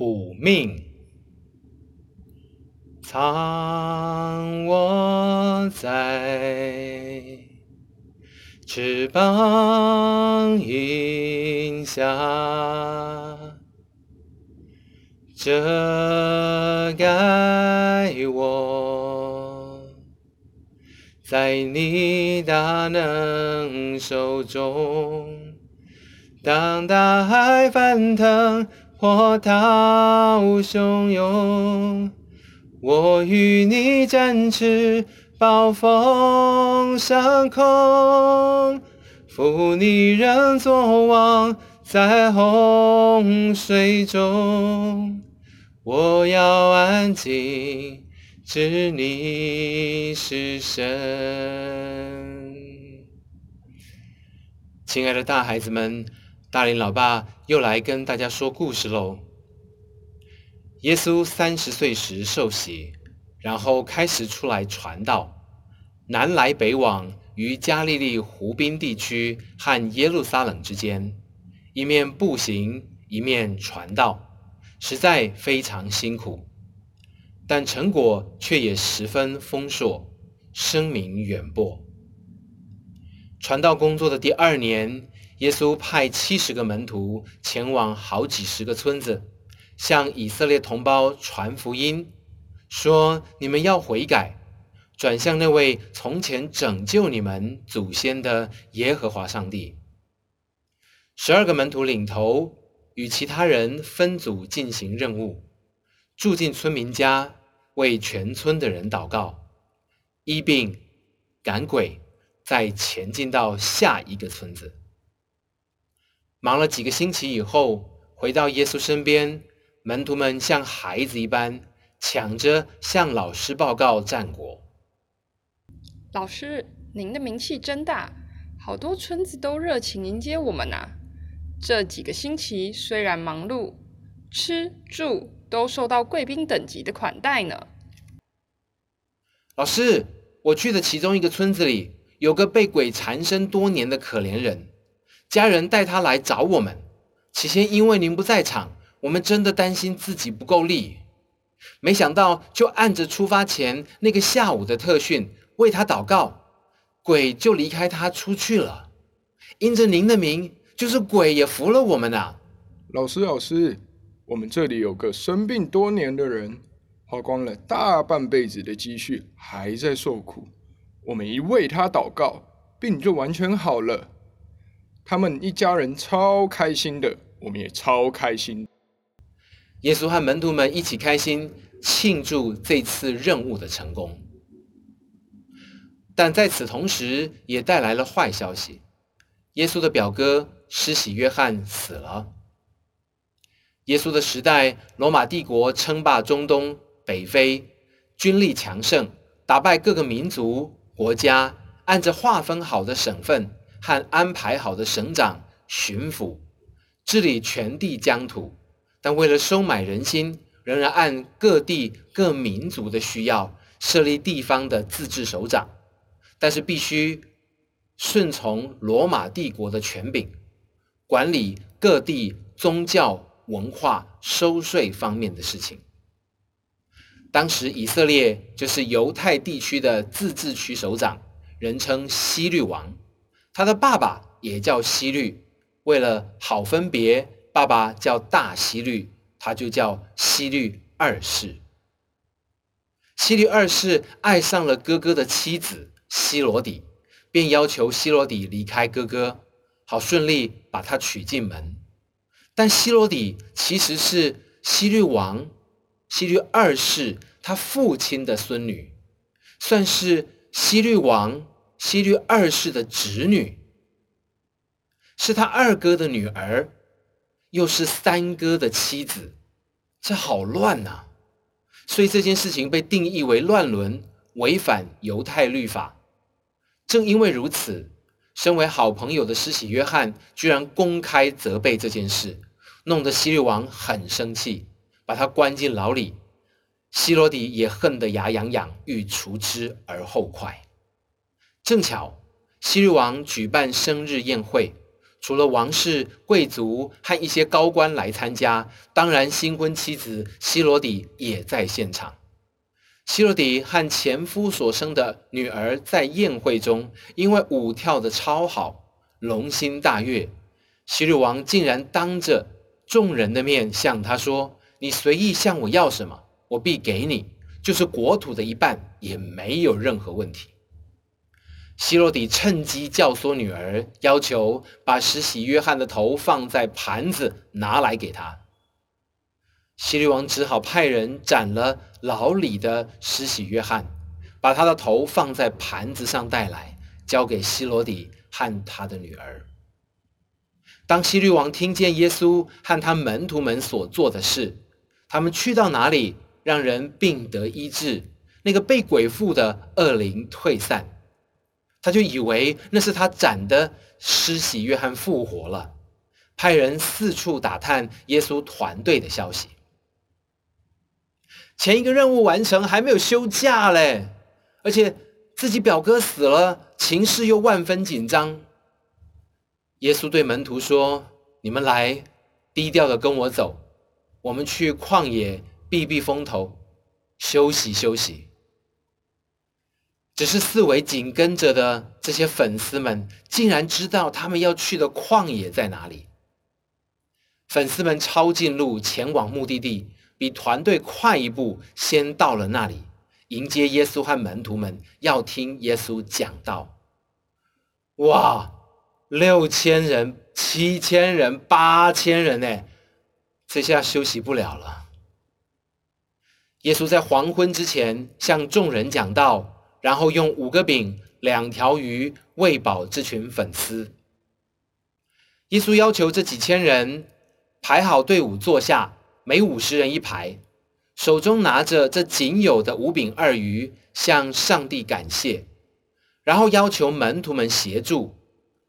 补命。藏我在翅膀荫下，遮盖我，在你大能手中。当大海翻腾，波涛汹涌。我与你展翅，暴风上空，负你仍作王，在洪水中。我要安静，知你是神。亲爱的大孩子们，大林老爸又来跟大家说故事喽。耶稣三十岁时受洗，然后开始出来传道，南来北往于加利利湖滨地区和耶路撒冷之间，一面步行，一面传道，实在非常辛苦，但成果却也十分丰硕，声名远播。传道工作的第二年，耶稣派七十个门徒前往好几十个村子。向以色列同胞传福音，说：“你们要悔改，转向那位从前拯救你们祖先的耶和华上帝。”十二个门徒领头，与其他人分组进行任务，住进村民家，为全村的人祷告，医病、赶鬼，再前进到下一个村子。忙了几个星期以后，回到耶稣身边。门徒们像孩子一般，抢着向老师报告战果。老师，您的名气真大，好多村子都热情迎接我们呐。这几个星期虽然忙碌，吃住都受到贵宾等级的款待呢。老师，我去的其中一个村子里，有个被鬼缠身多年的可怜人，家人带他来找我们。起先因为您不在场。我们真的担心自己不够力，没想到就按着出发前那个下午的特训为他祷告，鬼就离开他出去了。因着您的名，就是鬼也服了我们呐。老师，老师，我们这里有个生病多年的人，花光了大半辈子的积蓄，还在受苦。我们一为他祷告，病就完全好了。他们一家人超开心的，我们也超开心。耶稣和门徒们一起开心庆祝这次任务的成功，但在此同时，也带来了坏消息：耶稣的表哥施洗约翰死了。耶稣的时代，罗马帝国称霸中东、北非，军力强盛，打败各个民族国家，按着划分好的省份和安排好的省长、巡抚，治理全地疆土。但为了收买人心，仍然按各地各民族的需要设立地方的自治首长，但是必须顺从罗马帝国的权柄，管理各地宗教文化收税方面的事情。当时以色列就是犹太地区的自治区首长，人称希律王，他的爸爸也叫希律，为了好分别。爸爸叫大希律，他就叫希律二世。希律二世爱上了哥哥的妻子希罗底，便要求希罗底离开哥哥，好顺利把他娶进门。但希罗底其实是希律王希律二世他父亲的孙女，算是希律王希律二世的侄女，是他二哥的女儿。又是三哥的妻子，这好乱呐！所以这件事情被定义为乱伦，违反犹太律法。正因为如此，身为好朋友的施洗约翰居然公开责备这件事，弄得希律王很生气，把他关进牢里。希罗底也恨得牙痒痒，欲除之而后快。正巧昔日王举办生日宴会。除了王室、贵族和一些高官来参加，当然新婚妻子希罗底也在现场。希罗底和前夫所生的女儿在宴会中，因为舞跳的超好，龙心大悦。希律王竟然当着众人的面向他说：“你随意向我要什么，我必给你，就是国土的一半，也没有任何问题。”希罗底趁机教唆女儿，要求把施洗约翰的头放在盘子拿来给他。希律王只好派人斩了老李的施洗约翰，把他的头放在盘子上带来，交给希罗底和他的女儿。当希律王听见耶稣和他门徒们所做的事，他们去到哪里，让人病得医治，那个被鬼附的恶灵退散，他就以为那是他斩的施洗约翰复活了，派人四处打探耶稣团队的消息。前一个任务完成，还没有休假嘞，而且自己表哥死了，情势又万分紧张。耶稣对门徒说：“你们来，低调的跟我走，我们去旷野避避风头，休息休息。”只是四围紧跟着的这些粉丝们，竟然知道他们要去的旷野在哪里。粉丝们抄近路前往目的地，比团队快一步，先到了那里，迎接耶稣和门徒们，要听耶稣讲道。哇！六千人、七千人、八千人呢？这下休息不了了。耶稣在黄昏之前向众人讲道，然后用五个饼、两条鱼喂饱这群粉丝。耶稣要求这几千人排好队伍坐下，每五十人一排，手中拿着这仅有的五饼二鱼，向上帝感谢，然后要求门徒们协助。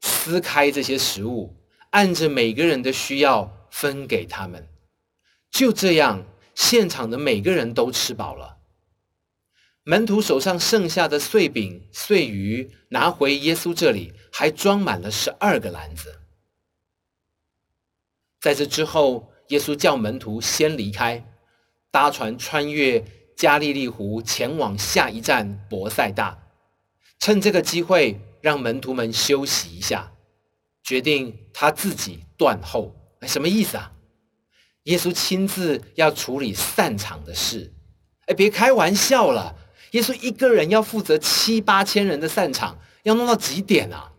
撕开这些食物，按着每个人的需要分给他们。就这样，现场的每个人都吃饱了。门徒手上剩下的碎饼、碎鱼拿回耶稣这里，还装满了十二个篮子。在这之后，耶稣叫门徒先离开，搭船穿越加利利湖，前往下一站博塞大。趁这个机会。让门徒们休息一下，决定他自己断后。哎，什么意思啊？耶稣亲自要处理散场的事。哎，别开玩笑了！耶稣一个人要负责七八千人的散场，要弄到几点啊？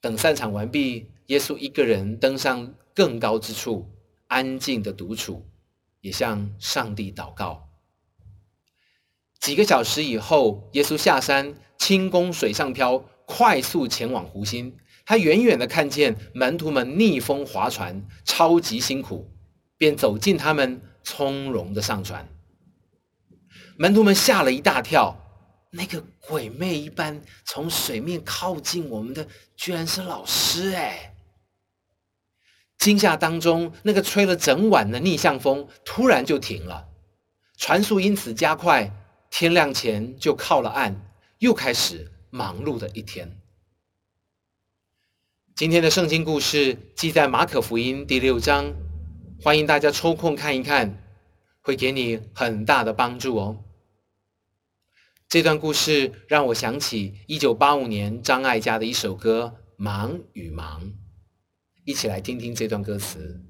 等散场完毕，耶稣一个人登上更高之处，安静的独处，也向上帝祷告。几个小时以后，耶稣下山。轻功水上漂，快速前往湖心。他远远的看见门徒们逆风划船，超级辛苦，便走近他们，从容的上船。门徒们吓了一大跳，那个鬼魅一般从水面靠近我们的，居然是老师哎！惊吓当中，那个吹了整晚的逆向风突然就停了，船速因此加快，天亮前就靠了岸。又开始忙碌的一天。今天的圣经故事记在马可福音第六章，欢迎大家抽空看一看，会给你很大的帮助哦。这段故事让我想起一九八五年张艾嘉的一首歌《忙与忙》，一起来听听这段歌词：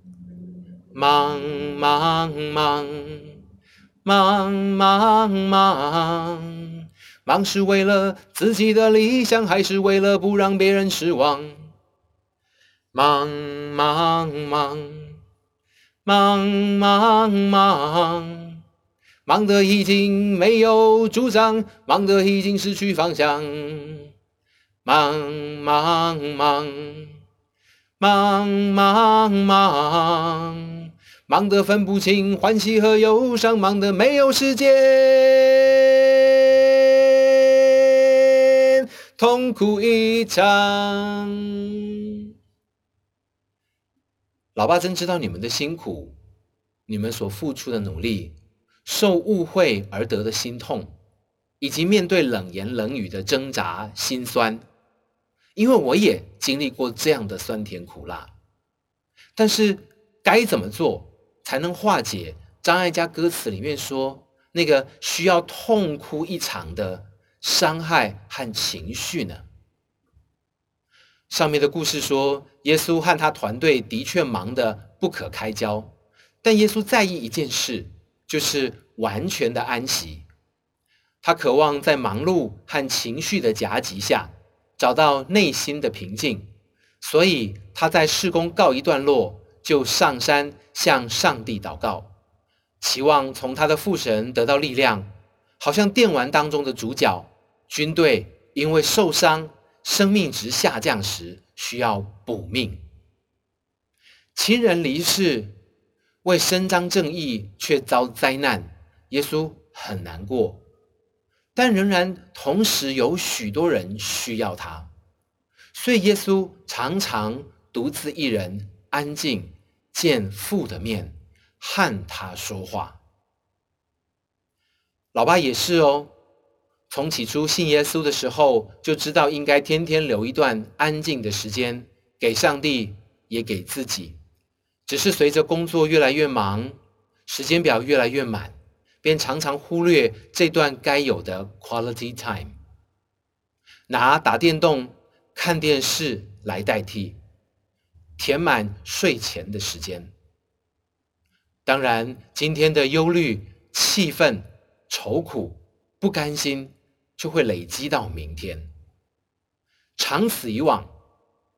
忙忙忙，忙忙忙。忙是为了自己的理想，还是为了不让别人失望？忙忙忙，忙忙忙，忙得已经没有主张，忙得已经失去方向。忙忙忙，忙忙忙，忙得分不清欢喜和忧伤，忙得没有时间。痛苦一场。老爸真知道你们的辛苦，你们所付出的努力，受误会而得的心痛，以及面对冷言冷语的挣扎心酸。因为我也经历过这样的酸甜苦辣。但是该怎么做才能化解张艾嘉歌词里面说那个需要痛哭一场的伤害和情绪呢？上面的故事说，耶稣和他团队的确忙得不可开交，但耶稣在意一件事，就是完全的安息。他渴望在忙碌和情绪的夹击下，找到内心的平静，所以他在事工告一段落，就上山向上帝祷告，期望从他的父神得到力量，好像电玩当中的主角，军队因为受伤。生命值下降时需要补命，亲人离世，为伸张正义却遭灾难，耶稣很难过，但仍然同时有许多人需要他，所以耶稣常常独自一人安静见父的面，和他说话。老爸也是哦。从起初信耶稣的时候，就知道应该天天留一段安静的时间给上帝，也给自己。只是随着工作越来越忙，时间表越来越满，便常常忽略这段该有的 quality time，拿打电动、看电视来代替，填满睡前的时间。当然，今天的忧虑、气愤、愁苦、不甘心。就会累积到明天。长此以往，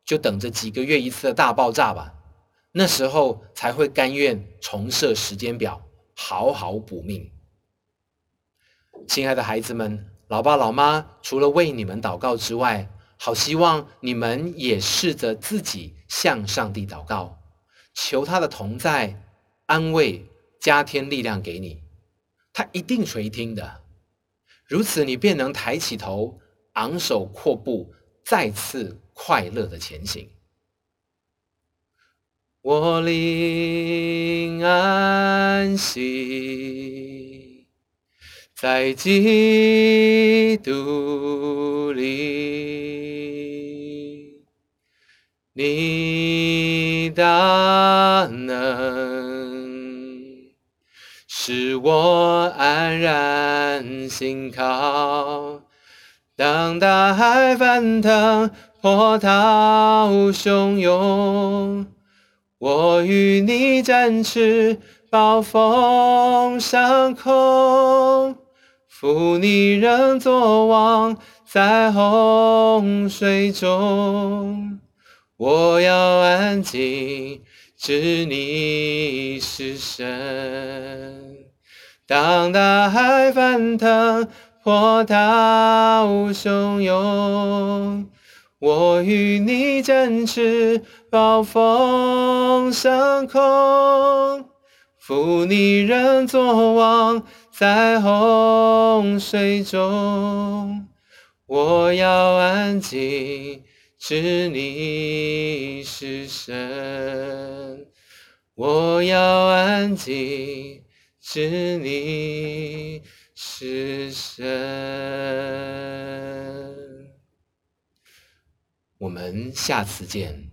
就等着几个月一次的大爆炸吧。那时候才会甘愿重设时间表，好好补命。亲爱的孩子们，老爸老妈除了为你们祷告之外，好希望你们也试着自己向上帝祷告，求他的同在、安慰、加添力量给你，他一定垂听的。如此，你便能抬起头，昂首阔步，再次快乐的前行。我灵安息在基督里，你大能使我安然。心靠，当大海翻腾，波涛汹涌，我与你展翅，暴风上空，负你仍作王，在洪水中，我要安静，知你是神。当大海翻腾，波涛汹涌，我与你展翅，暴风上空，负你人作王，在洪水中，我要安静，知你是神，我要安静。知你是神，我们下次见。